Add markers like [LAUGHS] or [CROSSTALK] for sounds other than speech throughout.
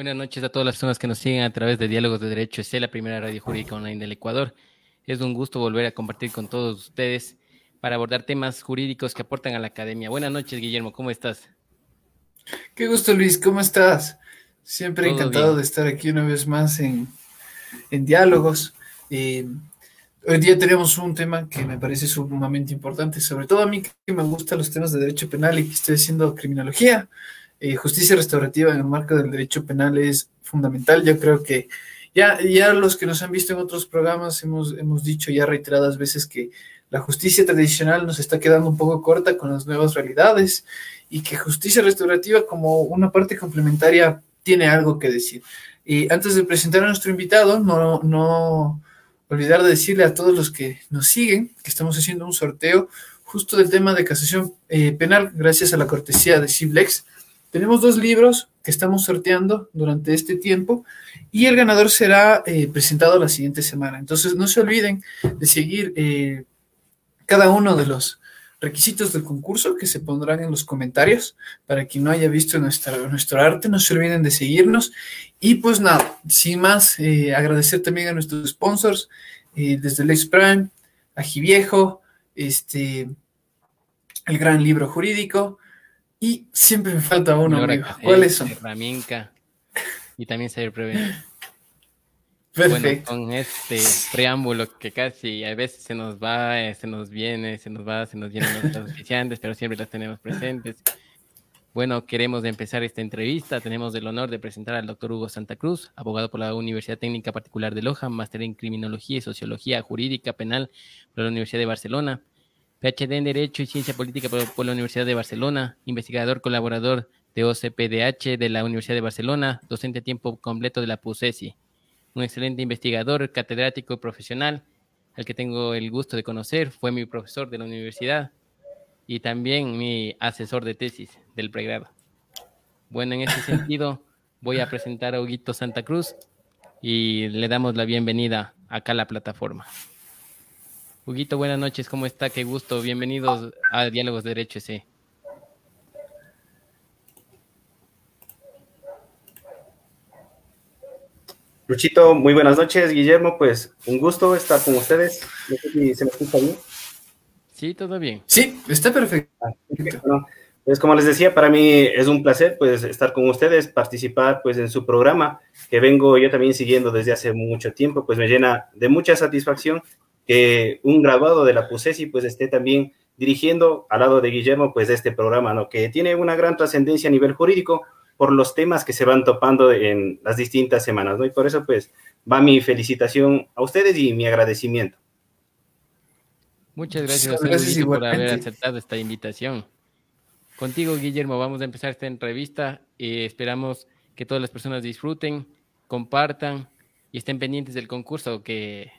Buenas noches a todas las personas que nos siguen a través de Diálogos de Derecho. Es la primera radio jurídica online del Ecuador. Es un gusto volver a compartir con todos ustedes para abordar temas jurídicos que aportan a la academia. Buenas noches, Guillermo. ¿Cómo estás? Qué gusto, Luis. ¿Cómo estás? Siempre encantado de estar aquí una vez más en, Diálogos. Eh, hoy día tenemos un tema que me parece sumamente importante, sobre todo a mí que me gustan los temas de derecho penal y que estoy haciendo criminología. Eh, justicia restaurativa en el marco del derecho penal es fundamental. Yo creo que ya, ya los que nos han visto en otros programas hemos, hemos dicho ya reiteradas veces que la justicia tradicional nos está quedando un poco corta con las nuevas realidades y que justicia restaurativa como una parte complementaria tiene algo que decir. Y antes de presentar a nuestro invitado, no, no olvidar de decirle a todos los que nos siguen que estamos haciendo un sorteo justo del tema de casación eh, penal gracias a la cortesía de Ciblex. Tenemos dos libros que estamos sorteando durante este tiempo y el ganador será eh, presentado la siguiente semana. Entonces no se olviden de seguir eh, cada uno de los requisitos del concurso que se pondrán en los comentarios para quien no haya visto nuestro arte. No se olviden de seguirnos. Y pues nada, sin más, eh, agradecer también a nuestros sponsors desde el Prime, a Giviejo, este, el gran libro jurídico y siempre me falta uno, amigo. ¿Cuáles son? Herramienta y también saber prevenir. Perfecto. Bueno, con este preámbulo que casi a veces se nos va, eh, se nos viene, se nos va, se nos vienen nuestras oficiantes, [LAUGHS] pero siempre las tenemos presentes. Bueno, queremos empezar esta entrevista. Tenemos el honor de presentar al doctor Hugo Santa Cruz, abogado por la Universidad Técnica Particular de Loja, máster en Criminología y Sociología Jurídica Penal por la Universidad de Barcelona, PhD en Derecho y Ciencia Política por, la Universidad de Barcelona, investigador colaborador de OCPDH de la Universidad de Barcelona, docente a tiempo completo de la PUSESI. Un excelente investigador, catedrático y profesional, al que tengo el gusto de conocer, fue mi profesor de la universidad y también mi asesor de tesis del pregrado. Bueno, en ese [LAUGHS] sentido, voy a presentar a Huguito Santa Cruz y le damos la bienvenida acá a la plataforma. Huguito, buenas noches, ¿cómo está? Qué gusto, bienvenidos a Diálogos de Derecho ese. Luchito, muy buenas noches, Guillermo, pues un gusto estar con ustedes. No sé si se me escucha bien. Sí, todo bien. Sí, está perfecto. Ah, pues como les decía, para mí es un placer pues estar con ustedes, participar pues en su programa que vengo yo también siguiendo desde hace mucho tiempo, pues me llena de mucha satisfacción que un graduado de la PUSESI pues esté también dirigiendo al lado de Guillermo pues este programa, ¿no? Que tiene una gran trascendencia a nivel jurídico por los temas que se van topando en las distintas semanas, ¿no? Y por eso pues va mi felicitación a ustedes y mi agradecimiento. Muchas gracias, gracias por haber aceptado esta invitación. Contigo, Guillermo, vamos a empezar esta entrevista y esperamos que todas las personas disfruten, compartan y estén pendientes del concurso que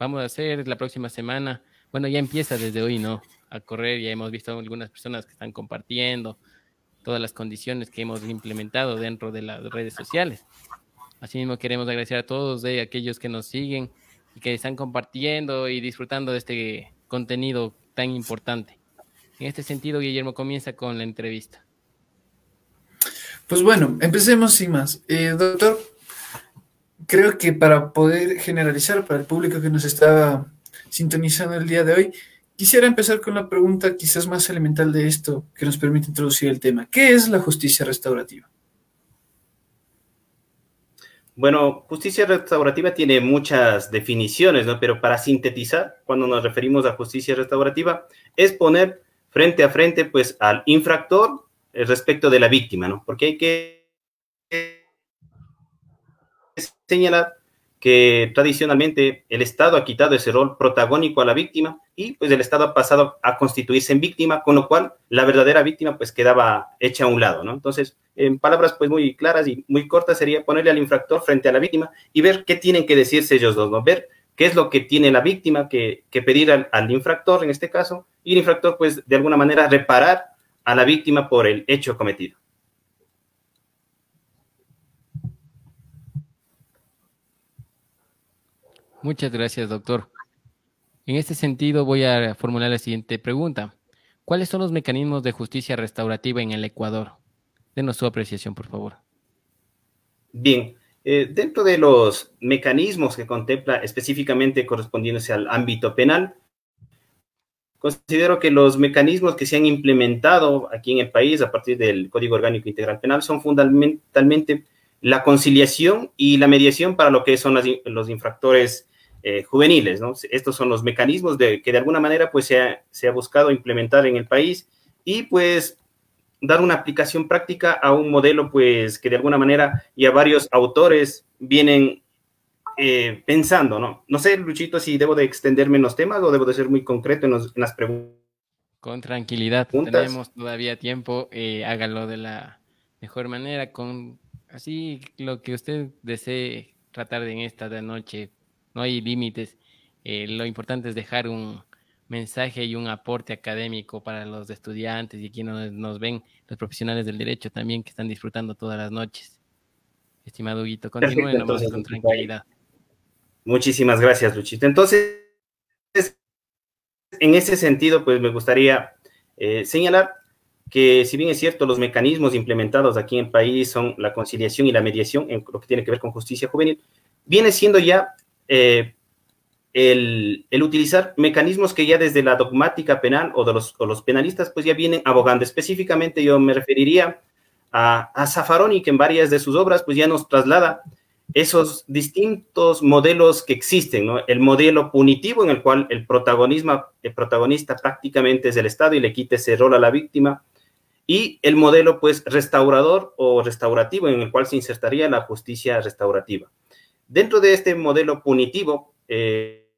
vamos a hacer la próxima semana. Bueno, ya empieza desde hoy, ¿no? A correr, ya hemos visto algunas personas que están compartiendo todas las condiciones que hemos implementado dentro de las redes sociales. Asimismo, queremos agradecer a todos de aquellos que nos siguen y que están compartiendo y disfrutando de este contenido tan importante. En este sentido, Guillermo comienza con la entrevista. Pues bueno, empecemos sin más. Eh, doctor, creo que para poder generalizar para el público que nos está sintonizando el día de hoy, quisiera empezar con la pregunta quizás más elemental de esto que nos permite introducir el tema. ¿Qué es la justicia restaurativa? Bueno, justicia restaurativa tiene muchas definiciones, ¿no? Pero para sintetizar, cuando nos referimos a justicia restaurativa, es poner frente a frente, pues, al infractor respecto de la víctima, ¿no? Porque hay que señalar que tradicionalmente el Estado ha quitado ese rol protagónico a la víctima y pues el Estado ha pasado a constituirse en víctima, con lo cual la verdadera víctima pues quedaba hecha a un lado, ¿no? Entonces, en palabras pues muy claras y muy cortas sería ponerle al infractor frente a la víctima y ver qué tienen que decirse ellos dos, ¿no? Ver qué es lo que tiene la víctima que, pedir al, al infractor en este caso y el infractor pues de alguna manera reparar a la víctima por el hecho cometido. Muchas gracias, doctor. En este sentido, voy a formular la siguiente pregunta. ¿Cuáles son los mecanismos de justicia restaurativa en el Ecuador? Denos su apreciación, por favor. Bien, eh, dentro de los mecanismos que contempla específicamente correspondiéndose al ámbito penal, considero que los mecanismos que se han implementado aquí en el país a partir del Código Orgánico Integral Penal son fundamentalmente la conciliación y la mediación para lo que son los infractores eh, juveniles. ¿no? Estos son los mecanismos de, que de alguna manera pues, se ha, se ha buscado implementar en el país y pues dar una aplicación práctica a un modelo pues que de alguna manera ya varios autores vienen eh, pensando, ¿no? No sé, Luchito, si debo de extenderme en los temas o debo de ser muy concreto en, las preguntas. Con tranquilidad, tenemos todavía tiempo, eh, hágalo de la mejor manera, con así lo que usted desee tratar en esta de noche, no hay límites, eh, lo importante es dejar un, mensaje y un aporte académico para los estudiantes y quienes nos ven, los profesionales del derecho también que están disfrutando todas las noches. Estimado Huguito, continúen nomás con tranquilidad. Muchísimas gracias, Luchito. Entonces, en ese sentido, pues me gustaría eh, señalar que si bien es cierto, los mecanismos implementados aquí en el país son la conciliación y la mediación en lo que tiene que ver con justicia juvenil, viene siendo ya eh, el, utilizar mecanismos que ya desde la dogmática penal o de los, los, penalistas pues ya vienen abogando. Específicamente yo me referiría a, a Zaffaroni, que en varias de sus obras pues ya nos traslada esos distintos modelos que existen. El modelo punitivo en el cual el, protagonismo, el protagonista prácticamente es el Estado y le quita ese rol a la víctima, y el modelo pues restaurador o restaurativo en el cual se insertaría la justicia restaurativa. Dentro de este modelo punitivo, eh,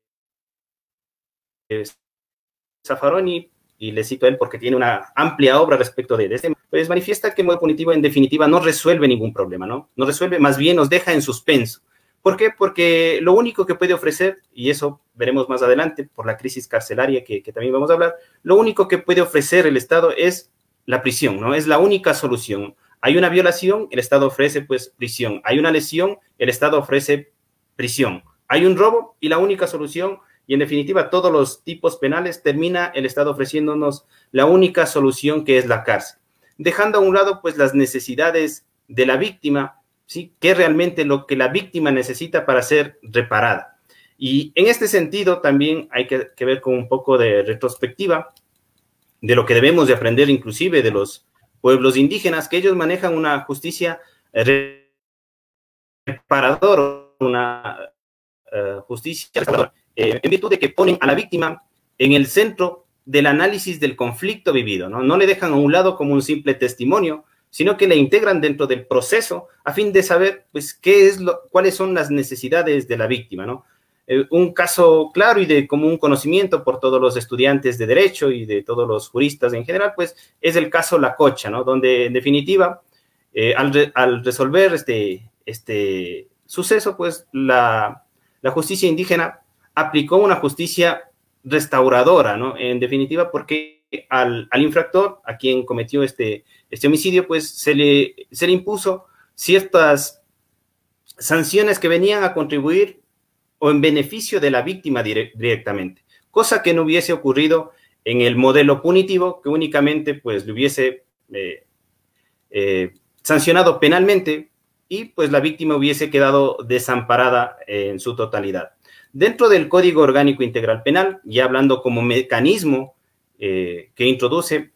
y le cito a él porque tiene una amplia obra respecto de este, pues manifiesta que el modo punitivo en definitiva no resuelve ningún problema, ¿no? No resuelve, más bien nos deja en suspenso. ¿Por qué? Porque lo único que puede ofrecer, y eso veremos más adelante por la crisis carcelaria que también vamos a hablar, lo único que puede ofrecer el Estado es la prisión, ¿no? Es la única solución. Hay una violación, el Estado ofrece pues prisión. Hay una lesión, el Estado ofrece prisión. Hay un robo y la única solución, y en definitiva todos los tipos penales, termina el Estado ofreciéndonos la única solución que es la cárcel, dejando a un lado pues las necesidades de la víctima, ¿sí? que es realmente lo que la víctima necesita para ser reparada. Y en este sentido también hay que, ver con un poco de retrospectiva de lo que debemos de aprender inclusive de los pueblos indígenas, que ellos manejan una justicia reparadora, una eh, justicia eh, en virtud de que ponen a la víctima en el centro del análisis del conflicto vivido, ¿no? No le dejan a un lado como un simple testimonio, sino que le integran dentro del proceso a fin de saber, pues, qué es lo, cuáles son las necesidades de la víctima, ¿no? Eh, un caso claro y de común conocimiento por todos los estudiantes de derecho y de todos los juristas en general, pues, es el caso La Cocha, ¿no? Donde, en definitiva, al, al, resolver este, este suceso, pues, la, la justicia indígena aplicó una justicia restauradora, ¿no? En definitiva, porque al, infractor, a quien cometió este, este homicidio, pues se le, se le impuso ciertas sanciones que venían a contribuir o en beneficio de la víctima directamente, cosa que no hubiese ocurrido en el modelo punitivo, que únicamente pues le hubiese eh, eh, sancionado penalmente y pues la víctima hubiese quedado desamparada en su totalidad. Dentro del Código Orgánico Integral Penal, ya hablando como mecanismo eh, que introduce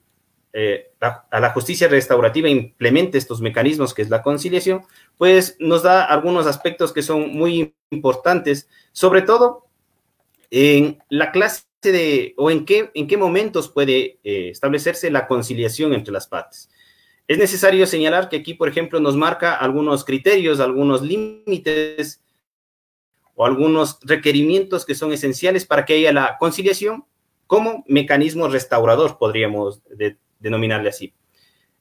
eh, a la justicia restaurativa, implemente estos mecanismos que es la conciliación, pues nos da algunos aspectos que son muy importantes, sobre todo en la clase de, o en qué, en qué momentos puede eh, establecerse la conciliación entre las partes. Es necesario señalar que aquí, por ejemplo, nos marca algunos criterios, algunos límites o algunos requerimientos que son esenciales para que haya la conciliación como mecanismo restaurador, podríamos denominarle así.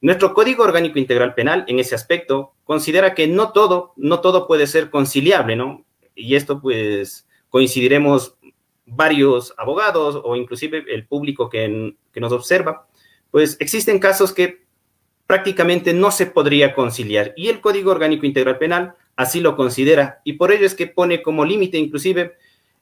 Nuestro Código Orgánico Integral Penal, en ese aspecto, considera que no todo, no todo puede ser conciliable, ¿no? Y esto, pues, coincidiremos varios abogados o inclusive el público que, nos observa, pues existen casos que prácticamente no se podría conciliar. Y el Código Orgánico Integral Penal así lo considera. Y por ello es que pone como límite inclusive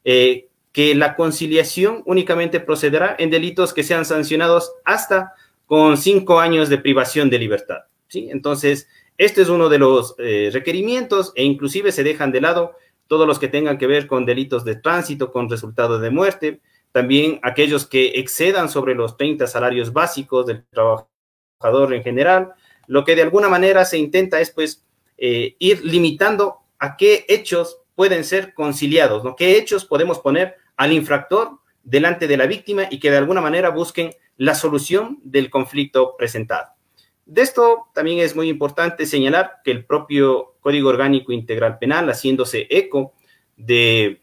eh, que la conciliación únicamente procederá en delitos que sean sancionados hasta con cinco años de privación de libertad. ¿sí? Entonces, Este es uno de los eh, requerimientos e inclusive se dejan de lado todos los que tengan que ver con delitos de tránsito, con resultado de muerte, también aquellos que excedan sobre los 30 salarios básicos del trabajador en general. Lo que de alguna manera se intenta es pues eh, ir limitando a qué hechos pueden ser conciliados, ¿no? ¿Qué hechos podemos poner al infractor delante de la víctima y que de alguna manera busquen la solución del conflicto presentado? De esto también es muy importante señalar que el propio Código Orgánico Integral Penal, haciéndose eco de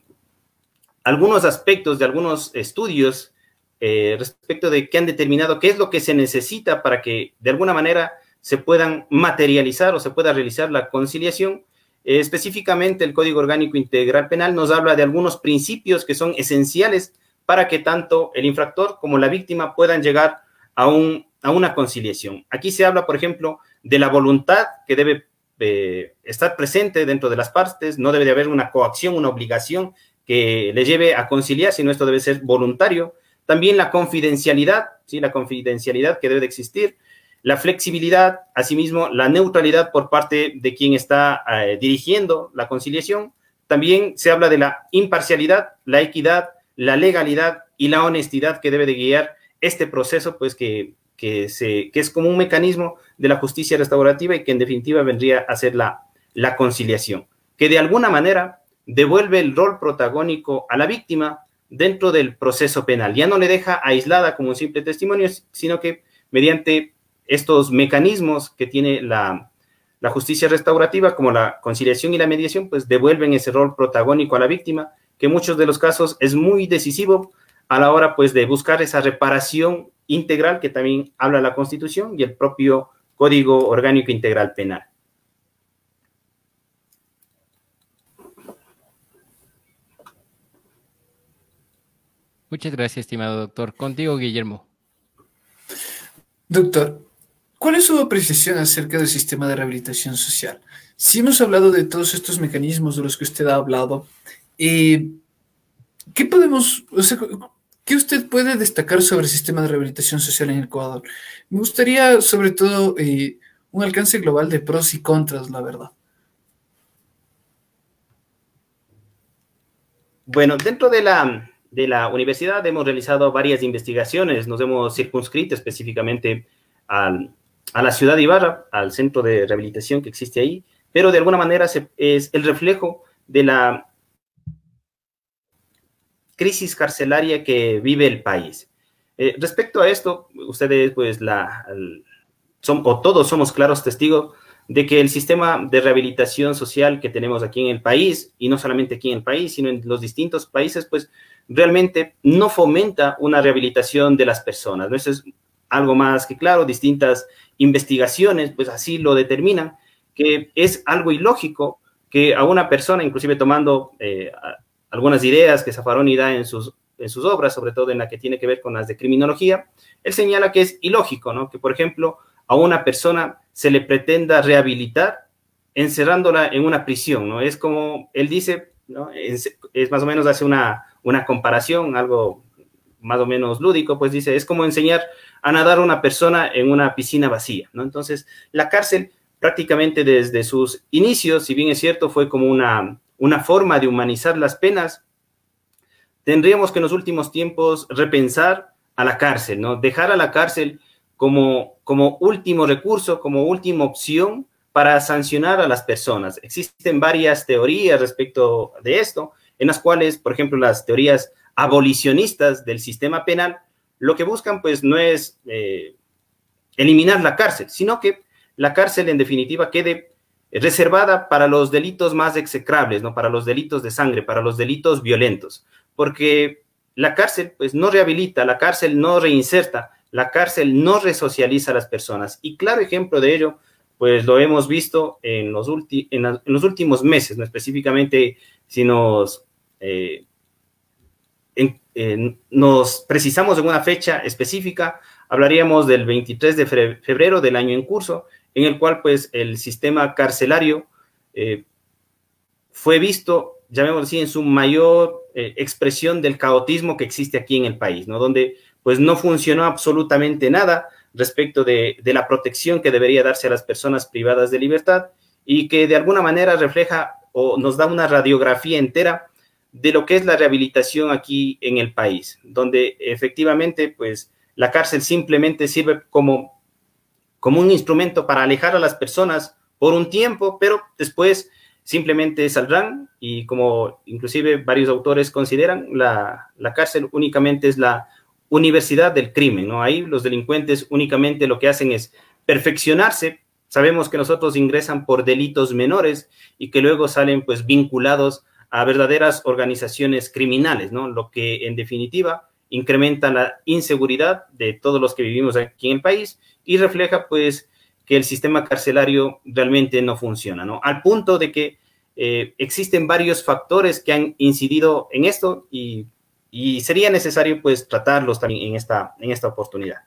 algunos aspectos, de algunos estudios eh, respecto de qué han determinado qué es lo que se necesita para que de alguna manera se puedan materializar o se pueda realizar la conciliación. Eh, específicamente el Código Orgánico Integral Penal nos habla de algunos principios que son esenciales para que tanto el infractor como la víctima puedan llegar a un a una conciliación. Aquí se habla, por ejemplo, de la voluntad que debe eh, estar presente dentro de las partes, no debe de haber una coacción, una obligación que le lleve a conciliar, sino esto debe ser voluntario. También la confidencialidad, ¿sí? la confidencialidad que debe de existir, la flexibilidad, asimismo la neutralidad por parte de quien está eh, dirigiendo la conciliación. También se habla de la imparcialidad, la equidad, la legalidad y la honestidad que debe de guiar este proceso, pues que que, se, que es como un mecanismo de la justicia restaurativa y que en definitiva vendría a ser la, la conciliación, que de alguna manera devuelve el rol protagónico a la víctima dentro del proceso penal. Ya no le deja aislada como un simple testimonio, sino que mediante estos mecanismos que tiene la, la justicia restaurativa, como la conciliación y la mediación, pues devuelven ese rol protagónico a la víctima, que en muchos de los casos es muy decisivo a la hora pues de buscar esa reparación integral que también habla la Constitución y el propio Código Orgánico Integral Penal. Muchas gracias, estimado doctor. Contigo, Guillermo. Doctor, ¿cuál es su apreciación acerca del sistema de rehabilitación social? Si hemos hablado de todos estos mecanismos de los que usted ha hablado, eh, ¿qué podemos, ¿Qué usted puede destacar sobre el sistema de rehabilitación social en Ecuador? Me gustaría, sobre todo, eh, un alcance global de pros y contras, la verdad. Bueno, dentro de la, de la universidad hemos realizado varias investigaciones, nos hemos circunscrito específicamente a la ciudad de Ibarra, al centro de rehabilitación que existe ahí, pero de alguna manera es el reflejo de la crisis carcelaria que vive el país. Eh, respecto a esto, ustedes, pues, la, son, o todos somos claros testigos de que el sistema de rehabilitación social que tenemos aquí en el país, y no solamente aquí en el país, sino en los distintos países, pues realmente no fomenta una rehabilitación de las personas. ¿no? Eso es algo más que claro, distintas investigaciones, pues así lo determinan, que es algo ilógico que a una persona, inclusive tomando eh, algunas ideas que Zaffaroni da en sus, en sus obras, sobre todo en la que tiene que ver con las de criminología, él señala que es ilógico, ¿no? Que, por ejemplo, a una persona se le pretenda rehabilitar encerrándola en una prisión, ¿no? Es como, él dice, ¿no? Es, más o menos hace una, una comparación, algo más o menos lúdico, pues dice, es como enseñar a nadar a una persona en una piscina vacía, ¿no? Entonces, la cárcel prácticamente desde sus inicios, si bien es cierto, fue como una, una forma de humanizar las penas, tendríamos que en los últimos tiempos repensar a la cárcel, ¿no? Dejar a la cárcel como, como último recurso, como última opción para sancionar a las personas. Existen varias teorías respecto de esto, en las cuales, por ejemplo, las teorías abolicionistas del sistema penal, lo que buscan pues no es eh, eliminar la cárcel, sino que la cárcel en definitiva quede reservada para los delitos más execrables, ¿no? Para los delitos de sangre, para los delitos violentos, porque la cárcel pues no rehabilita, la cárcel no reinserta, la cárcel no resocializa a las personas. Y claro ejemplo de ello, pues lo hemos visto en los, en, los últimos meses, ¿no? específicamente si nos, eh, nos precisamos en una fecha específica, hablaríamos del 23 de febrero del año en curso, en el cual pues el sistema carcelario eh, fue visto, llamémoslo así, en su mayor eh, expresión del caotismo que existe aquí en el país, ¿no? Donde pues no funcionó absolutamente nada, respecto de, la protección que debería darse a las personas privadas de libertad y que de alguna manera refleja o nos da una radiografía entera de lo que es la rehabilitación aquí en el país, donde efectivamente pues la cárcel simplemente sirve como, como un instrumento para alejar a las personas por un tiempo, pero después simplemente saldrán y como inclusive varios autores consideran, la, la cárcel únicamente es la universidad del crimen, ¿no? Ahí los delincuentes únicamente lo que hacen es perfeccionarse. Sabemos que nosotros ingresan por delitos menores y que luego salen pues vinculados a verdaderas organizaciones criminales, ¿no? Lo que en definitiva incrementa la inseguridad de todos los que vivimos aquí en el país y refleja pues que el sistema carcelario realmente no funciona, ¿no? Al punto de que eh, existen varios factores que han incidido en esto y y sería necesario pues tratarlos también en esta, en esta oportunidad.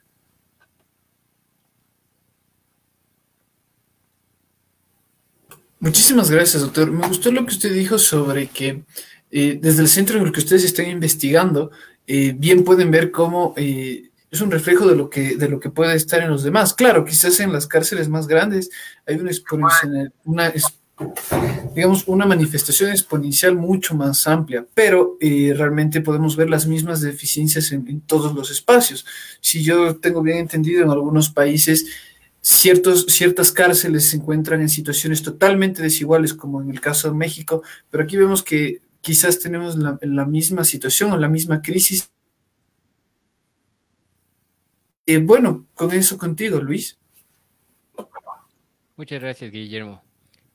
Muchísimas gracias, doctor. Me gustó lo que usted dijo sobre que eh, desde el centro en el que ustedes están investigando, eh, bien pueden ver cómo eh, es un reflejo de lo, que, de lo que puede estar en los demás. Claro, quizás en las cárceles más grandes hay una, digamos, una manifestación exponencial mucho más amplia, pero eh, realmente podemos ver las mismas deficiencias en, todos los espacios. Si yo tengo bien entendido, en algunos países ciertos, ciertas cárceles se encuentran en situaciones totalmente desiguales, como en el caso de México, pero aquí vemos que quizás tenemos la, misma situación o la misma crisis. Eh, bueno, con eso contigo, Luis. Muchas gracias, Guillermo.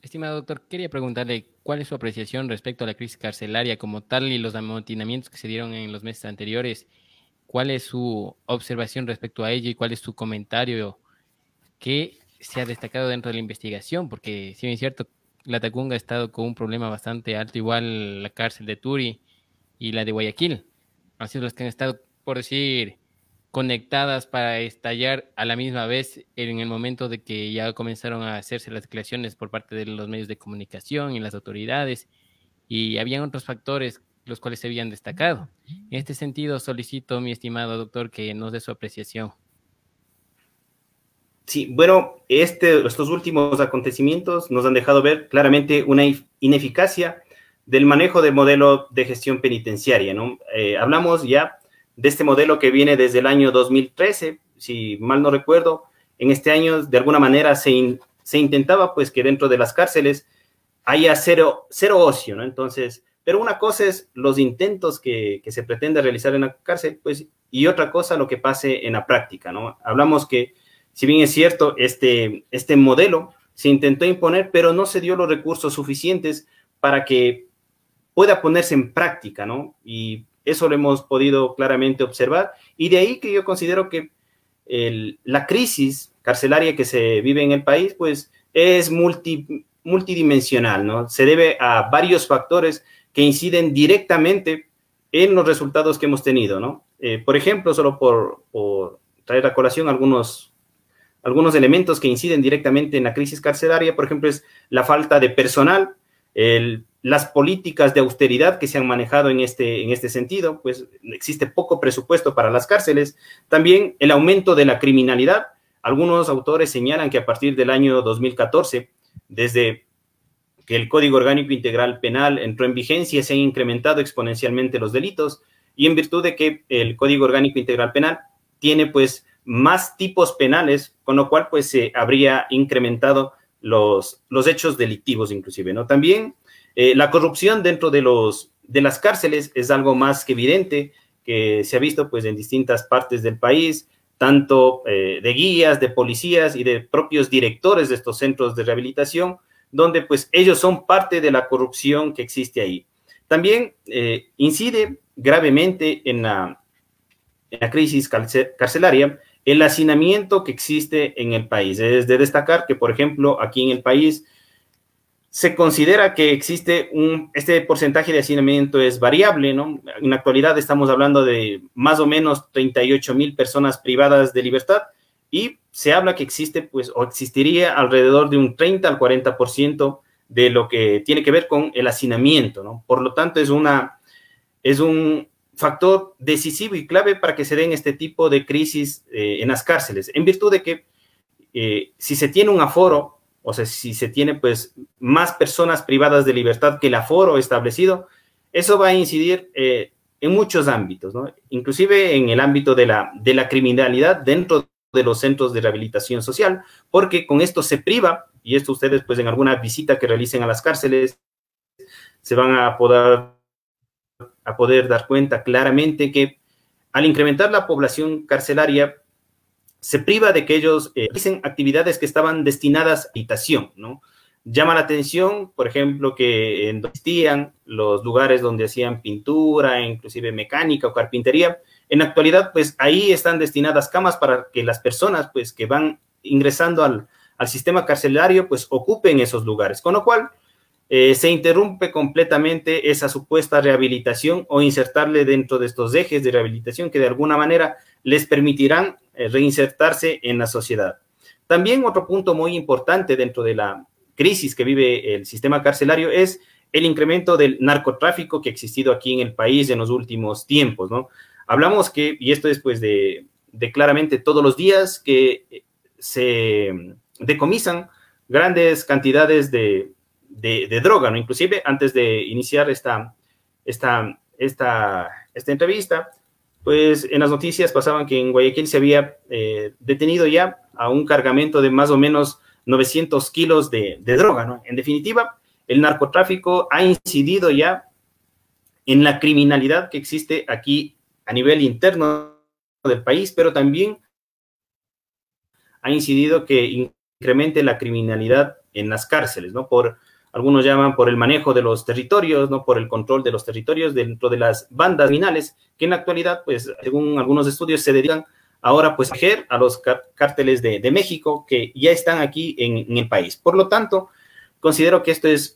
Estimado doctor, quería preguntarle cuál es su apreciación respecto a la crisis carcelaria como tal y los amotinamientos que se dieron en los meses anteriores. ¿Cuál es su observación respecto a ello y cuál es su comentario que se ha destacado dentro de la investigación? Porque si bien es cierto, la Tacunga ha estado con un problema bastante alto, igual la cárcel de Turi y la de Guayaquil. Han sido los que han estado, por decir, conectadas para estallar a la misma vez en el momento de que ya comenzaron a hacerse las declaraciones por parte de los medios de comunicación y las autoridades y habían otros factores los cuales se habían destacado. En este sentido, solicito, mi estimado doctor, que nos dé su apreciación. Sí, bueno, este, estos últimos acontecimientos nos han dejado ver claramente una ineficacia del manejo del modelo de gestión penitenciaria. ¿no? Eh, hablamos ya de este modelo que viene desde el año 2013, si mal no recuerdo. En este año, de alguna manera, se, intentaba pues que dentro de las cárceles haya cero, cero ocio, ¿no? Entonces, pero una cosa es los intentos que, que, se pretende realizar en la cárcel, pues, y otra cosa lo que pase en la práctica, ¿no? Hablamos que, si bien es cierto, este, este modelo se intentó imponer, pero no se dio los recursos suficientes para que pueda ponerse en práctica, ¿no? Y eso lo hemos podido claramente observar. Y de ahí que yo considero que la crisis carcelaria que se vive en el país, pues es multidimensional, ¿no? Se debe a varios factores que inciden directamente en los resultados que hemos tenido, ¿no? Eh, por ejemplo, solo por, por, traer a colación algunos, algunos elementos que inciden directamente en la crisis carcelaria, por ejemplo, es la falta de personal, las políticas de austeridad que se han manejado en este, en este sentido, pues existe poco presupuesto para las cárceles. También el aumento de la criminalidad. Algunos autores señalan que a partir del año 2014, desde que el Código Orgánico Integral Penal entró en vigencia, se han incrementado exponencialmente los delitos y en virtud de que el Código Orgánico Integral Penal tiene pues más tipos penales, con lo cual pues se habría incrementado los, los hechos delictivos inclusive, ¿no? También eh, la corrupción dentro de, los, de las cárceles es algo más que evidente, que se ha visto pues en distintas partes del país, tanto eh, de guías, de policías y de propios directores de estos centros de rehabilitación, donde pues ellos son parte de la corrupción que existe ahí. También eh, incide gravemente en la, en la crisis carcelaria el hacinamiento que existe en el país. Es de destacar que, por ejemplo, aquí en el país se considera que existe un, este porcentaje de hacinamiento es variable, ¿no? En la actualidad estamos hablando de más o menos 38 mil personas privadas de libertad y se habla que existe, pues, o existiría alrededor de un 30 al 40% de lo que tiene que ver con el hacinamiento, ¿no? Por lo tanto, es una, es un factor decisivo y clave para que se den este tipo de crisis eh, en las cárceles, en virtud de que eh, si se tiene un aforo, o sea, si se tiene pues más personas privadas de libertad que el aforo establecido, eso va a incidir eh, en muchos ámbitos, ¿no? Inclusive en el ámbito de la, de la criminalidad dentro de los centros de rehabilitación social, porque con esto se priva, y esto ustedes pues en alguna visita que realicen a las cárceles se van a poder, a poder dar cuenta claramente que al incrementar la población carcelaria, se priva de que ellos eh, actividades que estaban destinadas a habitación, ¿no? Llama la atención, por ejemplo, que existían los lugares donde hacían pintura, inclusive mecánica o carpintería. En actualidad, pues ahí están destinadas camas para que las personas, pues, que van ingresando al, al sistema carcelario, pues ocupen esos lugares. Con lo cual, eh, se interrumpe completamente esa supuesta rehabilitación o insertarle dentro de estos ejes de rehabilitación que de alguna manera les permitirán eh, reinsertarse en la sociedad. También otro punto muy importante dentro de la crisis que vive el sistema carcelario es el incremento del narcotráfico que ha existido aquí en el país en los últimos tiempos, ¿no? Hablamos que, y esto es pues de, de claramente todos los días, que se decomisan grandes cantidades de, de, droga, ¿no? Inclusive antes de iniciar esta, esta, esta, esta entrevista, pues en las noticias pasaban que en Guayaquil se había eh, detenido ya a un cargamento de más o menos 900 kilos de, de, droga, ¿no? En definitiva, el narcotráfico ha incidido ya en la criminalidad que existe aquí a nivel interno del país, pero también ha incidido que incremente la criminalidad en las cárceles, ¿no? Por algunos llaman por el manejo de los territorios, ¿no? por el control de los territorios dentro de las bandas criminales, que en la actualidad, pues, según algunos estudios, se dedican ahora, pues, a los cárteles de, México que ya están aquí en, el país. Por lo tanto, considero que esto es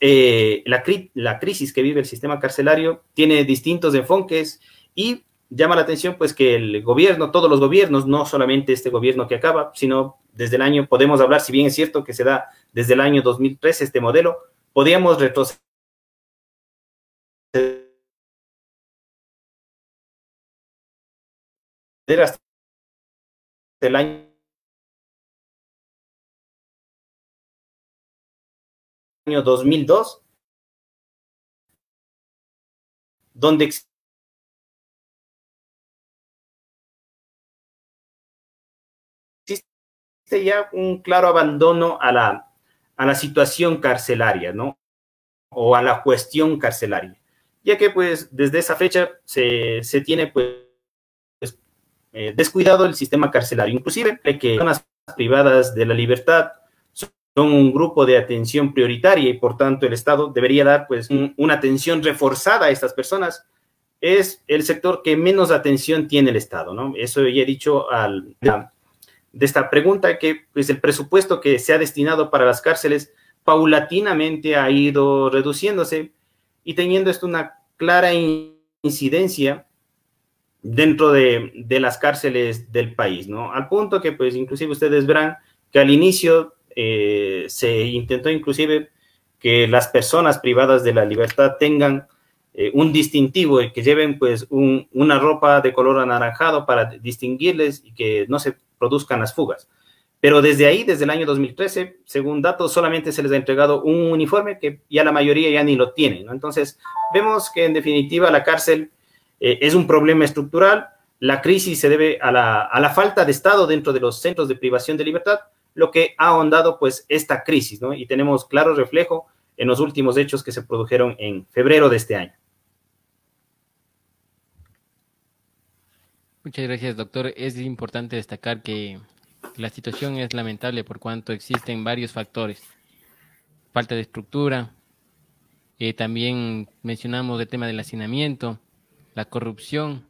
eh, la, la crisis que vive el sistema carcelario, tiene distintos enfoques y llama la atención, pues, que el gobierno, todos los gobiernos, no solamente este gobierno que acaba, sino desde el año, podemos hablar, si bien es cierto que se da desde el año 2003 este modelo, podíamos retroceder hasta el año 2002, donde existe ya un claro abandono a la, a la situación carcelaria, ¿no? O a la cuestión carcelaria, ya que pues desde esa fecha se, se tiene pues eh, descuidado el sistema carcelario, inclusive que zonas privadas de la libertad son un grupo de atención prioritaria y por tanto el Estado debería dar pues una atención reforzada a estas personas, es el sector que menos atención tiene el Estado, ¿no? Eso ya he dicho al, de esta pregunta, que pues el presupuesto que se ha destinado para las cárceles paulatinamente ha ido reduciéndose y teniendo esto una clara incidencia dentro de, de, las cárceles del país, ¿no? Al punto que, pues, inclusive ustedes verán que al inicio eh, se intentó inclusive que las personas privadas de la libertad tengan eh, un distintivo y que lleven, pues, un, una ropa de color anaranjado para distinguirles y que no se produzcan las fugas. Pero desde ahí, desde el año 2013, según datos, solamente se les ha entregado un uniforme que ya la mayoría ya ni lo tienen. Entonces, vemos que en definitiva la cárcel eh, es un problema estructural. La crisis se debe a la, a la, falta de Estado dentro de los centros de privación de libertad, lo que ha ahondado pues esta crisis, ¿no? Y tenemos claro reflejo en los últimos hechos que se produjeron en febrero de este año. Muchas gracias, doctor. Es importante destacar que la situación es lamentable por cuanto existen varios factores. Falta de estructura, eh, también mencionamos el tema del hacinamiento, la corrupción,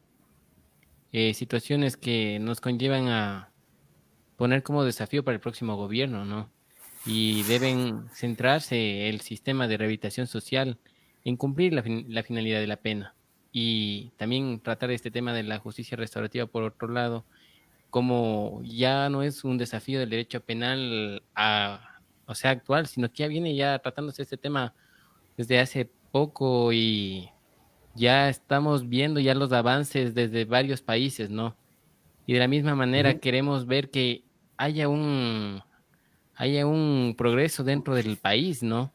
eh, situaciones que nos conllevan a poner como desafío para el próximo gobierno, ¿no? Y deben centrarse el sistema de rehabilitación social en cumplir la finalidad de la pena y también tratar este tema de la justicia restaurativa por otro lado, como ya no es un desafío del derecho penal a, o sea, actual, sino que ya viene ya tratándose este tema desde hace poco y ya estamos viendo ya los avances desde varios países, ¿no? Y de la misma manera queremos ver que haya un, haya un progreso dentro del país, ¿no?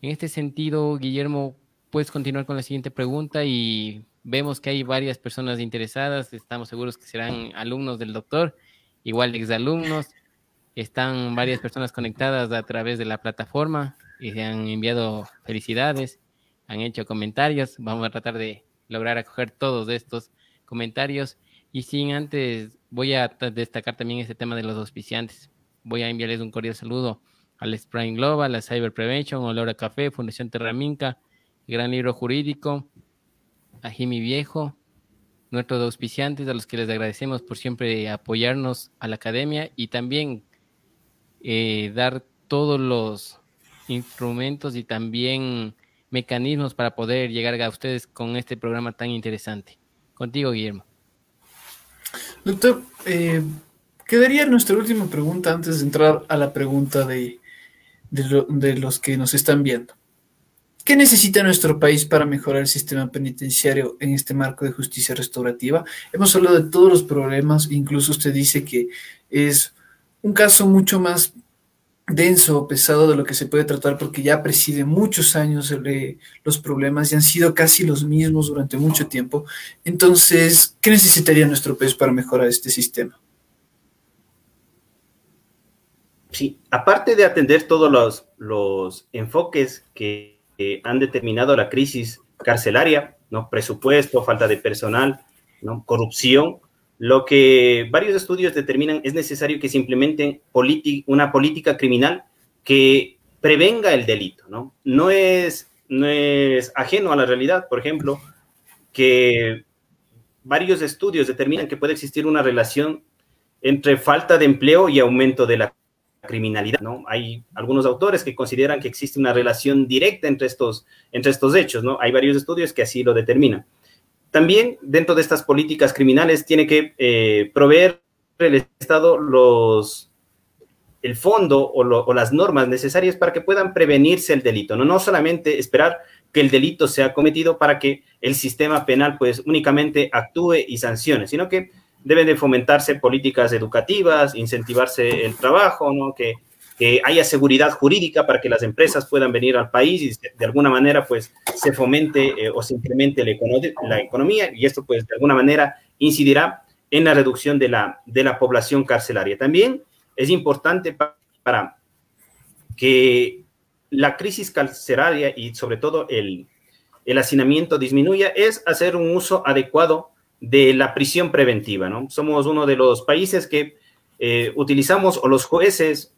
En este sentido, Guillermo, puedes continuar con la siguiente pregunta y vemos que hay varias personas interesadas, estamos seguros que serán alumnos del doctor, igual exalumnos, están varias personas conectadas a través de la plataforma y se han enviado felicidades, han hecho comentarios, vamos a tratar de lograr acoger todos estos comentarios. Y sin antes voy a destacar también este tema de los auspiciantes. Voy a enviarles un cordial saludo al Spring Global, a Cyber Prevention, Olora Café, Fundación Terraminca, Gran Libro Jurídico, a Jimmy Viejo, nuestros auspiciantes, a los que les agradecemos por siempre apoyarnos a la academia y también eh, dar todos los instrumentos y también mecanismos para poder llegar a ustedes con este programa tan interesante. Contigo, Guillermo. Doctor, eh, quedaría nuestra última pregunta antes de entrar a la pregunta de, de los que nos están viendo. ¿Qué necesita nuestro país para mejorar el sistema penitenciario en este marco de justicia restaurativa? Hemos hablado de todos los problemas, incluso usted dice que es un caso mucho más denso o pesado de lo que se puede tratar porque ya preside muchos años los problemas y han sido casi los mismos durante mucho tiempo. Entonces, ¿qué necesitaría nuestro país para mejorar este sistema? Sí, aparte de atender todos los, los enfoques que han determinado la crisis carcelaria, ¿no? presupuesto, falta de personal, ¿no? corrupción, lo que varios estudios determinan es necesario que se implemente una política criminal que prevenga el delito, ¿no? No es, no es ajeno a la realidad, por ejemplo, que varios estudios determinan que puede existir una relación entre falta de empleo y aumento de la criminalidad, ¿no? Hay algunos autores que consideran que existe una relación directa entre estos, entre estos hechos, ¿no? Hay varios estudios que así lo determinan. También dentro de estas políticas criminales tiene que eh, proveer el Estado los, el fondo o, las normas necesarias para que puedan prevenirse el delito, ¿no? no solamente esperar que el delito sea cometido para que el sistema penal pues únicamente actúe y sancione, sino que deben de fomentarse políticas educativas, incentivarse el trabajo, ¿no? que que haya seguridad jurídica para que las empresas puedan venir al país y de alguna manera pues se fomente eh, o se incremente la, economía y esto pues de alguna manera incidirá en la reducción de la, de la población carcelaria. También es importante para, que la crisis carcelaria y sobre todo el, el hacinamiento disminuya es hacer un uso adecuado de la prisión preventiva. ¿no? Somos uno de los países que eh, utilizamos o los jueces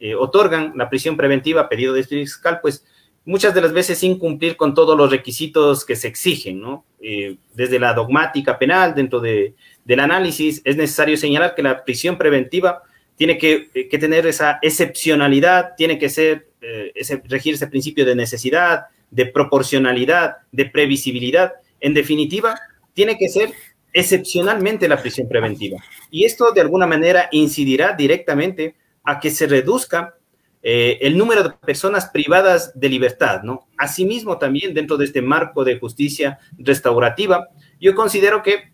eh, otorgan la prisión preventiva pedido de fiscal, pues muchas de las veces sin cumplir con todos los requisitos que se exigen, ¿no? Eh, desde la dogmática penal, dentro de, del análisis, es necesario señalar que la prisión preventiva tiene que, que tener esa excepcionalidad, tiene que ser, ese, regir ese principio de necesidad, de proporcionalidad, de previsibilidad. En definitiva, tiene que ser excepcionalmente la prisión preventiva. Y esto de alguna manera incidirá directamente a que se reduzca eh, el número de personas privadas de libertad, ¿no? Asimismo, también dentro de este marco de justicia restaurativa, yo considero que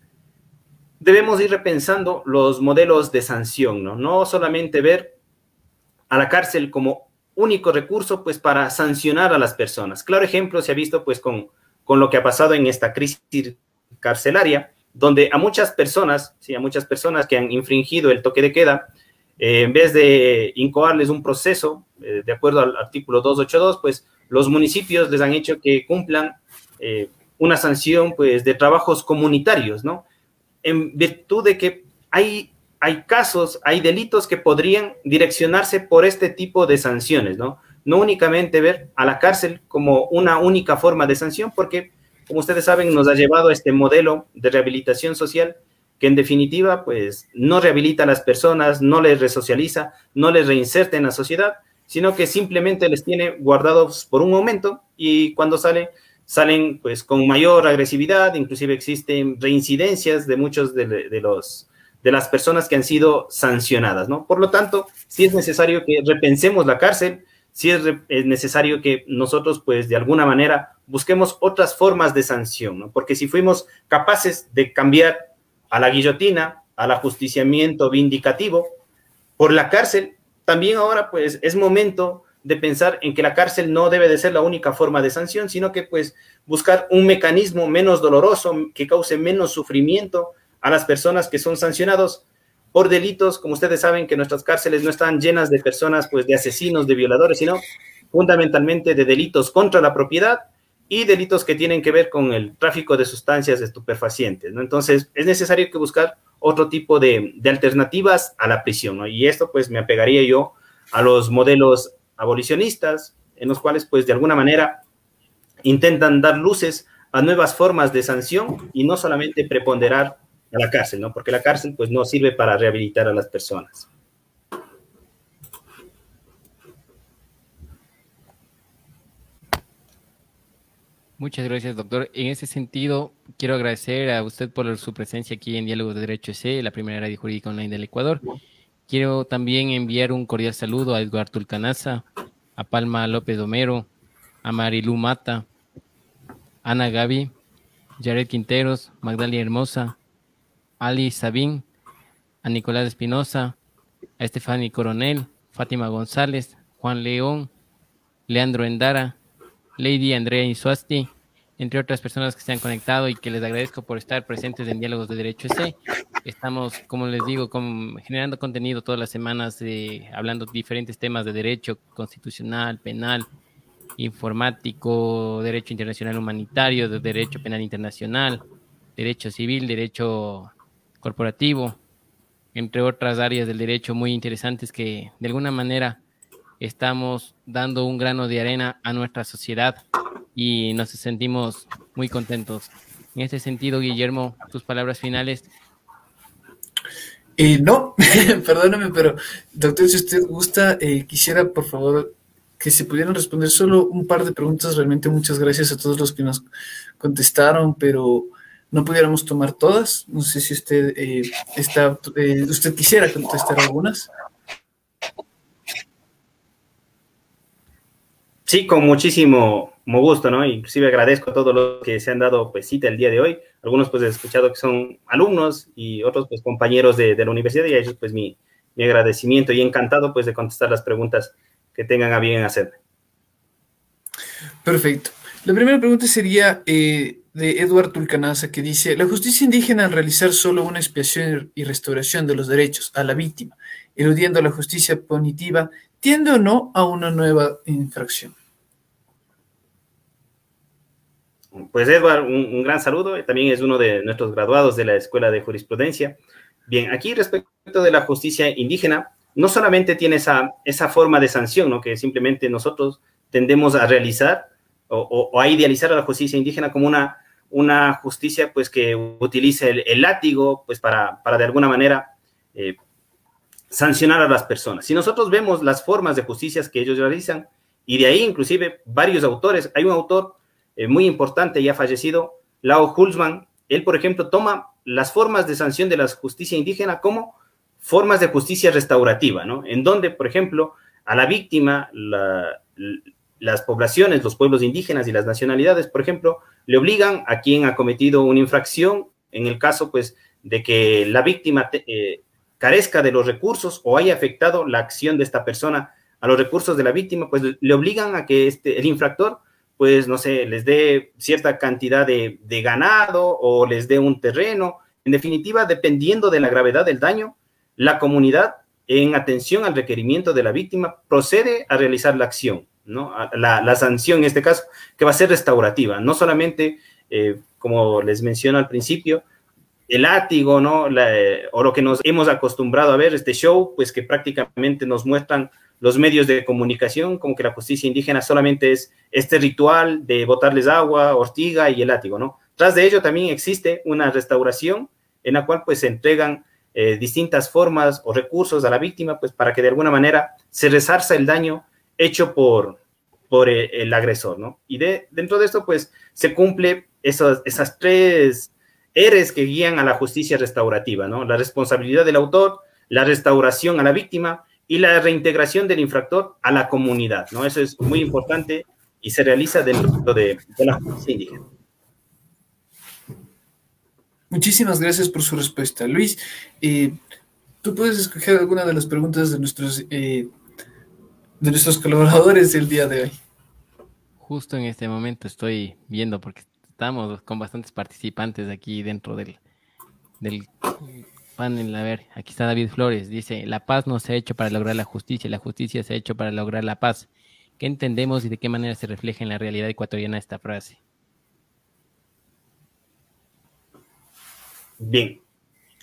debemos ir repensando los modelos de sanción, ¿no? No solamente ver a la cárcel como único recurso, pues, para sancionar a las personas. Claro ejemplo se ha visto, pues, con, con lo que ha pasado en esta crisis carcelaria, donde a muchas personas, sí, a muchas personas que han infringido el toque de queda, eh, en vez de incoarles un proceso, eh, de acuerdo al artículo 282, pues los municipios les han hecho que cumplan eh, una sanción pues, de trabajos comunitarios, ¿no? En virtud de que hay, hay casos, hay delitos que podrían direccionarse por este tipo de sanciones, ¿no? No únicamente ver a la cárcel como una única forma de sanción, porque, como ustedes saben, nos ha llevado a este modelo de rehabilitación social que en definitiva, pues no rehabilita a las personas, no les resocializa, no les reinserta en la sociedad, sino que simplemente les tiene guardados por un momento y cuando salen, salen pues con mayor agresividad, inclusive existen reincidencias de muchos de, los de las personas que han sido sancionadas, ¿no? Por lo tanto, sí es necesario que repensemos la cárcel, sí es, es, necesario que nosotros, pues, de alguna manera busquemos otras formas de sanción. Porque si fuimos capaces de cambiar a la guillotina, al ajusticiamiento vindicativo, por la cárcel, también ahora pues es momento de pensar en que la cárcel no debe de ser la única forma de sanción, sino que pues buscar un mecanismo menos doloroso, que cause menos sufrimiento a las personas que son sancionados por delitos, como ustedes saben que nuestras cárceles no están llenas de personas pues de asesinos, de violadores, sino fundamentalmente de delitos contra la propiedad y delitos que tienen que ver con el tráfico de sustancias estupefacientes, ¿no? Entonces, es necesario que buscar otro tipo de, alternativas a la prisión, ¿no? Y esto pues me apegaría yo a los modelos abolicionistas, en los cuales, pues, de alguna manera intentan dar luces a nuevas formas de sanción y no solamente preponderar a la cárcel, ¿no? Porque la cárcel, pues, no sirve para rehabilitar a las personas. Muchas gracias, doctor. En ese sentido, quiero agradecer a usted por su presencia aquí en Diálogo de Derecho C, la primera radio jurídica online del Ecuador. Quiero también enviar un cordial saludo a Eduardo Tulcanaza, a Palma López Homero, a Marilu Mata, Ana Gaby, Jared Quinteros, Magdalia Hermosa, Ali Sabín, a Nicolás Espinosa, a Estefani Coronel, Fátima González, Juan León, Leandro Endara, Lady Andrea Insuasti, entre otras personas que se han conectado y que les agradezco por estar presentes en Diálogos de Derecho C. Estamos, como les digo, generando contenido todas las semanas, hablando de diferentes temas de derecho constitucional, penal, informático, derecho internacional humanitario, de derecho penal internacional, derecho civil, derecho corporativo, entre otras áreas del derecho muy interesantes que de alguna manera estamos dando un grano de arena a nuestra sociedad y nos sentimos muy contentos. En este sentido, Guillermo, tus palabras finales. Eh, no, [LAUGHS] perdóname, pero doctor, si usted gusta, eh, quisiera por favor que se pudieran responder solo un par de preguntas. Realmente muchas gracias a todos los que nos contestaron, pero no pudiéramos tomar todas. No sé si usted eh, está, usted quisiera contestar algunas. Sí, con muchísimo gusto, ¿no? Inclusive agradezco a todos los que se han dado pues cita el día de hoy. Algunos pues he escuchado que son alumnos y otros pues compañeros de, la universidad y a ellos pues mi, agradecimiento y encantado pues de contestar las preguntas que tengan a bien hacerme. Perfecto. La primera pregunta sería eh, de Eduardo Tulcanaza que dice, la justicia indígena al realizar solo una expiación y restauración de los derechos a la víctima, eludiendo la justicia punitiva, tiende o no a una nueva infracción. Pues Edward, un, gran saludo. También es uno de nuestros graduados de la Escuela de Jurisprudencia. Bien, aquí respecto de la justicia indígena, no solamente tiene esa, esa forma de sanción, ¿no? que simplemente nosotros tendemos a realizar o, a idealizar a la justicia indígena como una, una justicia pues, que utilice el, látigo pues, para, para, de alguna manera eh, sancionar a las personas. Si nosotros vemos las formas de justicias que ellos realizan, y de ahí inclusive varios autores, hay un autor eh, muy importante, ya fallecido, Lao Hulsman, él, por ejemplo, toma las formas de sanción de la justicia indígena como formas de justicia restaurativa, ¿no? En donde, por ejemplo, a la víctima, las poblaciones, los pueblos indígenas y las nacionalidades, por ejemplo, le obligan a quien ha cometido una infracción, en el caso, pues, de que la víctima eh, carezca de los recursos o haya afectado la acción de esta persona a los recursos de la víctima, pues le obligan a que este, el infractor pues, no sé, les dé cierta cantidad de, ganado o les dé un terreno. En definitiva, dependiendo de la gravedad del daño, la comunidad, en atención al requerimiento de la víctima, procede a realizar la acción, ¿no? La, sanción en este caso, que va a ser restaurativa, no solamente, eh, como les menciono al principio, el látigo, ¿no? o lo que nos hemos acostumbrado a ver, este show, pues que prácticamente nos muestran los medios de comunicación, como que la justicia indígena solamente es este ritual de botarles agua, ortiga y el látigo, ¿no? Tras de ello también existe una restauración en la cual pues se entregan eh, distintas formas o recursos a la víctima, pues para que de alguna manera se resarza el daño hecho por, por eh, el, agresor, ¿no? Y de, dentro de esto pues se cumple esas, esas tres eres que guían a la justicia restaurativa, ¿no? La responsabilidad del autor, la restauración a la víctima y la reintegración del infractor a la comunidad, ¿no? Eso es muy importante y se realiza dentro de, la justicia indígena. Muchísimas gracias por su respuesta. Luis, eh, tú puedes escoger alguna de las preguntas de nuestros, eh, de nuestros colaboradores del día de hoy. Justo en este momento estoy viendo, porque estamos con bastantes participantes aquí dentro del, panel. A ver, aquí está David Flores. Dice, la paz no se ha hecho para lograr la justicia, la justicia se ha hecho para lograr la paz. ¿Qué entendemos y de qué manera se refleja en la realidad ecuatoriana esta frase? Bien,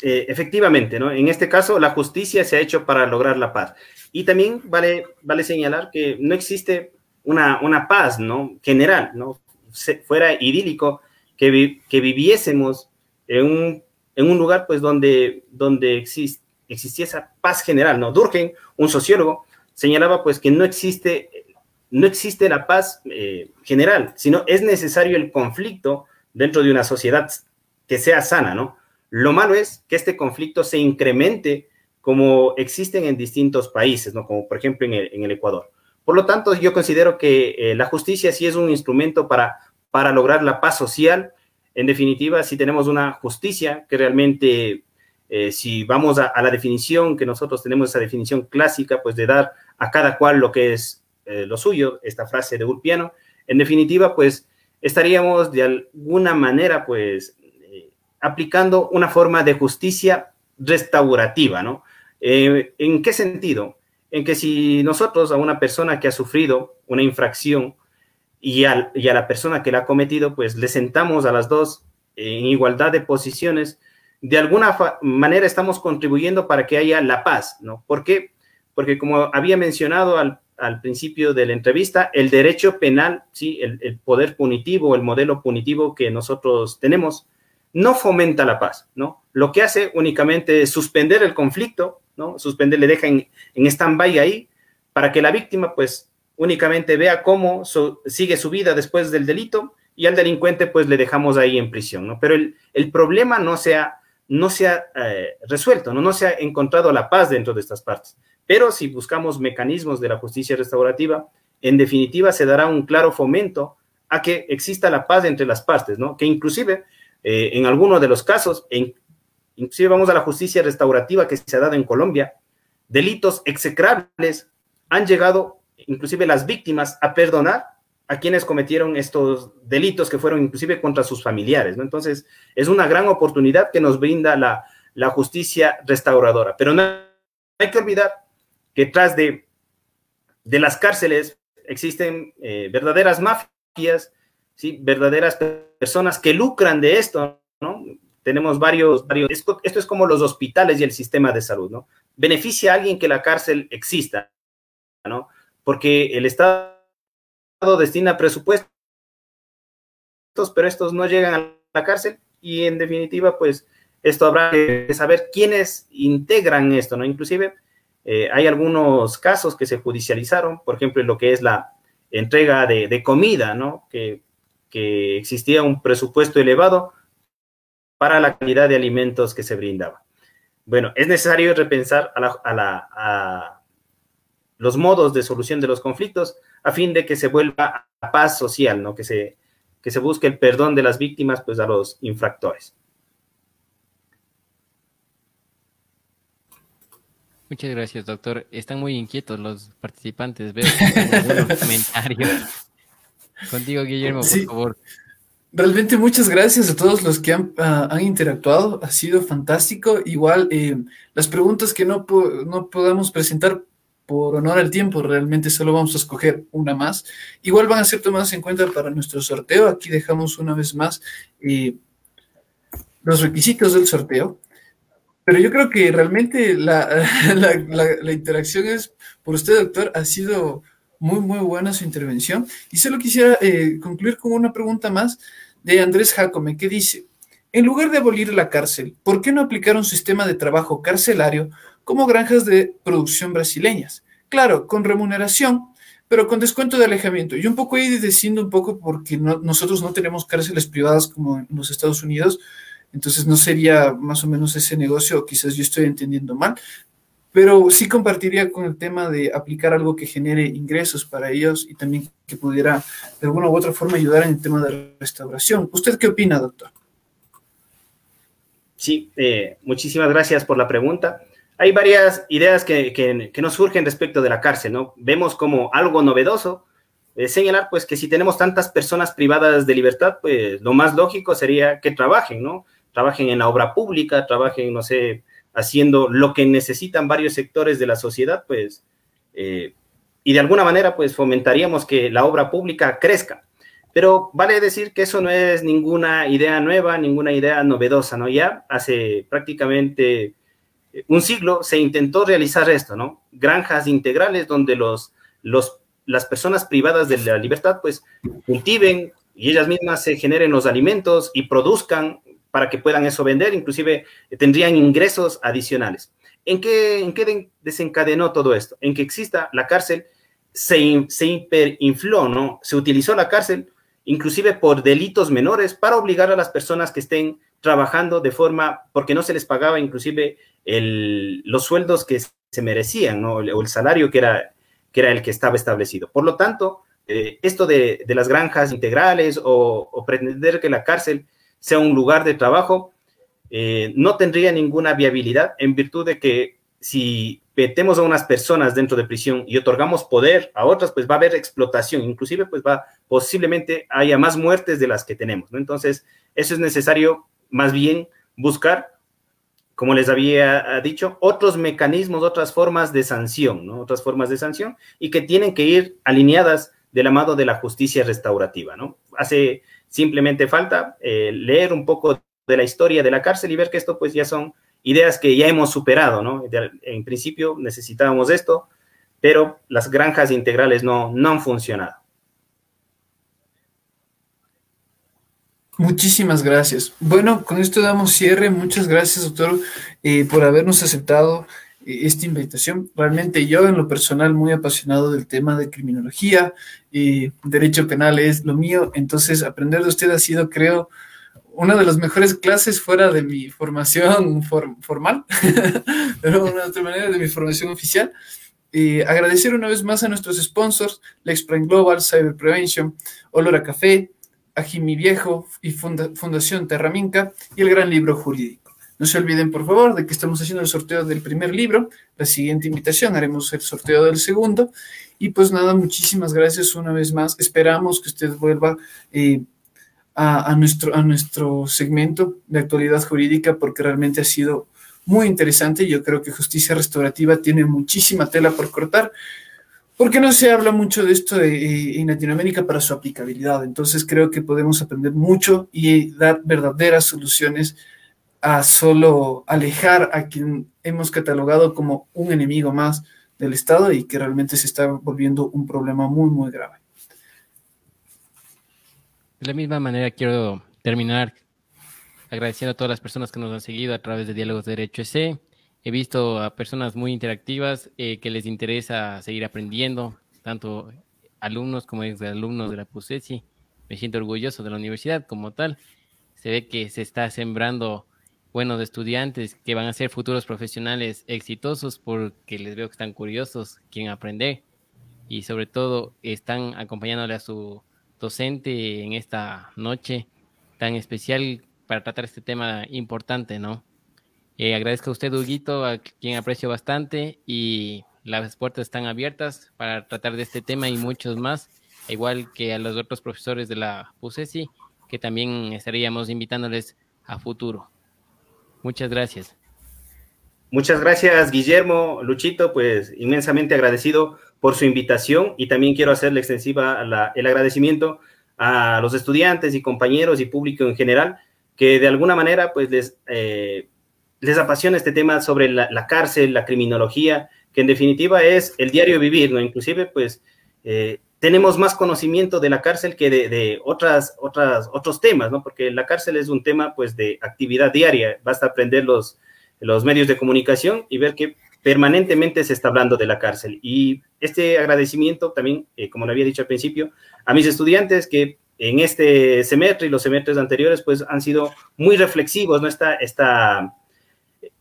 eh, efectivamente, ¿no? En este caso, la justicia se ha hecho para lograr la paz. Y también vale, vale señalar que no existe una, una paz, ¿no? General, ¿no? Fuera idílico que, viviésemos en un, lugar, pues, donde, donde existe existía esa paz general, ¿no? Durkheim, un sociólogo, señalaba, pues, que no existe no existe la paz eh, general, sino es necesario el conflicto dentro de una sociedad que sea sana, ¿no? Lo malo es que este conflicto se incremente como existen en distintos países, ¿no? Como por ejemplo en el, Ecuador. Por lo tanto, yo considero que eh, la justicia sí es un instrumento para, para lograr la paz social. En definitiva, si tenemos una justicia que realmente, eh, si vamos a, la definición, que nosotros tenemos esa definición clásica, pues de dar a cada cual lo que es eh, lo suyo, esta frase de Urpiano. En definitiva, pues estaríamos de alguna manera, pues, aplicando una forma de justicia restaurativa, ¿no? ¿En qué sentido? En que si nosotros a una persona que ha sufrido una infracción y, a la persona que la ha cometido, pues le sentamos a las dos en igualdad de posiciones, de alguna manera estamos contribuyendo para que haya la paz, ¿no? ¿Por qué? Porque como había mencionado al principio de la entrevista, el derecho penal, ¿sí? el, poder punitivo, el modelo punitivo que nosotros tenemos, no fomenta la paz, ¿no? Lo que hace únicamente es suspender el conflicto, ¿no? Suspender, le deja en, en stand-by ahí para que la víctima, pues, únicamente vea cómo sigue su vida después del delito y al delincuente, pues, le dejamos ahí en prisión, ¿no? Pero el, el problema no se ha, no eh, resuelto, ¿no? No se ha encontrado la paz dentro de estas partes. Pero si buscamos mecanismos de la justicia restaurativa, en definitiva se dará un claro fomento a que exista la paz entre las partes, ¿no? Que inclusive eh, en algunos de los casos, en, inclusive vamos a la justicia restaurativa que se ha dado en Colombia, delitos execrables han llegado, inclusive las víctimas, a perdonar a quienes cometieron estos delitos que fueron inclusive contra sus familiares, ¿no? Entonces, es una gran oportunidad que nos brinda la, la justicia restauradora. Pero no hay que olvidar que tras de, de las cárceles existen eh, verdaderas mafias, ¿sí? verdaderas personas que lucran de esto, ¿no? Tenemos varios, varios esto, es como los hospitales y el sistema de salud, ¿no? Beneficia a alguien que la cárcel exista, ¿no? Porque el Estado destina presupuestos, pero estos no llegan a la cárcel y en definitiva, pues esto habrá que saber quiénes integran esto, ¿no? Inclusive eh, hay algunos casos que se judicializaron, por ejemplo, lo que es la entrega de, comida, ¿no? Que, existía un presupuesto elevado para la calidad de alimentos que se brindaba. Bueno, es necesario repensar a, los modos de solución de los conflictos a fin de que se vuelva a paz social, ¿no? Que se, que se busque el perdón de las víctimas, pues, a los infractores. Muchas gracias, doctor. Están muy inquietos los participantes. Veo [LAUGHS] comentarios. Contigo, Guillermo, por favor. Realmente muchas gracias a todos los que han, ah, interactuado. Ha sido fantástico. Igual, eh, las preguntas que no, no podamos presentar por honor al tiempo, realmente solo vamos a escoger una más. Igual van a ser tomadas en cuenta para nuestro sorteo. Aquí dejamos una vez más eh, los requisitos del sorteo. Pero yo creo que realmente la, [LAUGHS] interacción es, por usted, doctor, ha sido muy, muy buena su intervención. Y solo quisiera eh, concluir con una pregunta más de Andrés Jacome, que dice, en lugar de abolir la cárcel, ¿por qué no aplicar un sistema de trabajo carcelario como granjas de producción brasileñas? Claro, con remuneración, pero con descuento de alejamiento. Y un poco ahí diciendo un poco porque nosotros no tenemos cárceles privadas como en los Estados Unidos, entonces no sería más o menos ese negocio, quizás yo estoy entendiendo mal, pero sí compartiría con el tema de aplicar algo que genere ingresos para ellos y también que pudiera de alguna u otra forma ayudar en el tema de restauración. ¿Usted qué opina, doctor? Sí, eh, muchísimas gracias por la pregunta. Hay varias ideas que, que, nos surgen respecto de la cárcel, ¿no? Vemos como algo novedoso eh, señalar, pues, que si tenemos tantas personas privadas de libertad, pues, lo más lógico sería que trabajen, ¿no? Trabajen en la obra pública, trabajen, no sé, haciendo lo que necesitan varios sectores de la sociedad, pues, eh, y de alguna manera, pues, fomentaríamos que la obra pública crezca. Pero vale decir que eso no es ninguna idea nueva, ninguna idea novedosa, ¿no? Ya hace prácticamente un siglo se intentó realizar esto, ¿no? Granjas integrales donde los, los, las personas privadas de la libertad, pues, cultiven y ellas mismas se generen los alimentos y produzcan para que puedan eso vender, inclusive tendrían ingresos adicionales. ¿En qué, en qué desencadenó todo esto? En que exista la cárcel, se, se hiperinfló, ¿no? Se utilizó la cárcel inclusive por delitos menores, para obligar a las personas que estén trabajando de forma, porque no se les pagaba inclusive el, los sueldos que se merecían, ¿no? o el salario que era, que era el que estaba establecido. Por lo tanto, eh, esto de, de, las granjas integrales o, o, pretender que la cárcel sea un lugar de trabajo, eh, no tendría ninguna viabilidad en virtud de que si metemos a unas personas dentro de prisión y otorgamos poder a otras, pues va a haber explotación, inclusive pues va, posiblemente haya más muertes de las que tenemos, ¿no? Entonces, eso es necesario más bien buscar, como les había dicho, otros mecanismos, otras formas de sanción, ¿no? Otras formas de sanción y que tienen que ir alineadas de la mano de la justicia restaurativa, ¿no? Hace simplemente falta eh, leer un poco de la historia de la cárcel y ver que esto pues ya son ideas que ya hemos superado, ¿no? En principio necesitábamos esto, pero las granjas integrales no, no han funcionado. Muchísimas gracias. Bueno, con esto damos cierre. Muchas gracias, doctor, eh, por habernos aceptado esta invitación. Realmente yo, en lo personal, muy apasionado del tema de criminología y derecho penal es lo mío. Entonces, aprender de usted ha sido, creo, una de las mejores clases fuera de mi formación formal, [LAUGHS] pero de una otra manera de mi formación oficial. Agradecer una vez más a nuestros sponsors, Lexprime Global, Cyber Prevention, Olora Café, Ajimi Viejo y Fundación Terraminca y el Gran Libro Jurídico. No se olviden, por favor, de que estamos haciendo el sorteo del primer libro. La siguiente invitación haremos el sorteo del segundo. Y pues nada, muchísimas gracias una vez más. Esperamos que usted vuelva. Eh, a, nuestro, a nuestro segmento de actualidad jurídica porque realmente ha sido muy interesante. Yo creo que justicia restaurativa tiene muchísima tela por cortar porque no se habla mucho de esto eh, en Latinoamérica para su aplicabilidad. Entonces creo que podemos aprender mucho y dar verdaderas soluciones a solo alejar a quien hemos catalogado como un enemigo más del Estado y que realmente se está volviendo un problema muy, muy grave. De la misma manera quiero terminar agradeciendo a todas las personas que nos han seguido a través de Diálogos de Derecho EC. He visto a personas muy interactivas eh, que les interesa seguir aprendiendo, tanto alumnos como exalumnos de la PUSESI. Me siento orgulloso de la universidad como tal. Se ve que se está sembrando buenos estudiantes que van a ser futuros profesionales exitosos porque les veo que están curiosos, quieren aprender y sobre todo están acompañándole a su docente en esta noche tan especial para tratar este tema importante, ¿no? Eh, agradezco a usted, Huguito, a quien aprecio bastante y las puertas están abiertas para tratar de este tema y muchos más, igual que a los otros profesores de la PUSESI, que también estaríamos invitándoles a futuro. Muchas gracias. Muchas gracias, Guillermo, Luchito, pues inmensamente agradecido por su invitación y también quiero hacerle extensiva el agradecimiento a los estudiantes y compañeros y público en general que de alguna manera pues les, eh, apasiona este tema sobre la, cárcel, la criminología, que en definitiva es el diario vivir, ¿no? Inclusive pues eh, tenemos más conocimiento de la cárcel que de, otras, otras, otros temas, ¿no? Porque la cárcel es un tema pues de actividad diaria, basta aprender los, los medios de comunicación y ver que permanentemente se está hablando de la cárcel. Y este agradecimiento también, eh, como lo había dicho al principio, a mis estudiantes que en este semestre y los semestres anteriores, pues han sido muy reflexivos, ¿no? Esta, esta,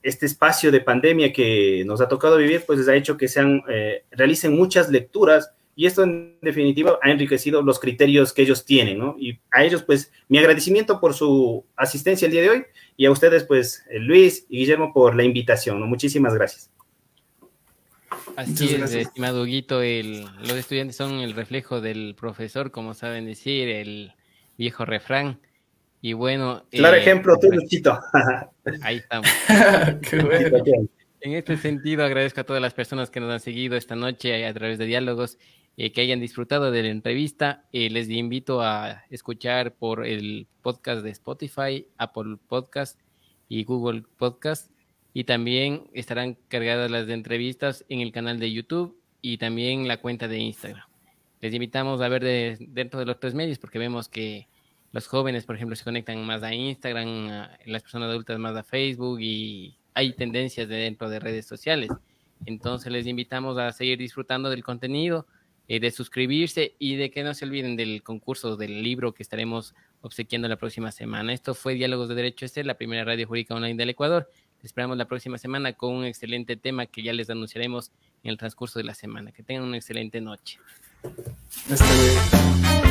este espacio de pandemia que nos ha tocado vivir, pues les ha hecho que sean, eh, realicen muchas lecturas y esto en definitiva ha enriquecido los criterios que ellos tienen, ¿no? Y a ellos, pues, mi agradecimiento por su asistencia el día de hoy y a ustedes, pues, Luis y Guillermo, por la invitación, ¿no? Muchísimas gracias. Así es, estimado Huguito, los estudiantes son el reflejo del profesor, como saben decir, el viejo refrán. Y bueno. Claro eh, ejemplo, tú, Luchito. [LAUGHS] Ahí estamos. [LAUGHS] En este sentido, agradezco a todas las personas que nos han seguido esta noche a través de diálogos, eh, que hayan disfrutado de la entrevista. Eh, les invito a escuchar por el podcast de Spotify, Apple Podcast y Google Podcast. Y también estarán cargadas las entrevistas en el canal de YouTube y también la cuenta de Instagram. Les invitamos a ver dentro de los tres medios porque vemos que los jóvenes, por ejemplo, se conectan más a Instagram, las personas adultas más a Facebook y hay tendencias de dentro de redes sociales. Entonces les invitamos a seguir disfrutando del contenido, eh, de suscribirse y de que no se olviden del concurso del libro que estaremos obsequiando la próxima semana. Esto fue Diálogos de Derecho Este, la primera radio jurídica online del Ecuador. esperamos la próxima semana con un excelente tema que ya les anunciaremos en el transcurso de la semana. Que tengan una excelente noche. Hasta luego.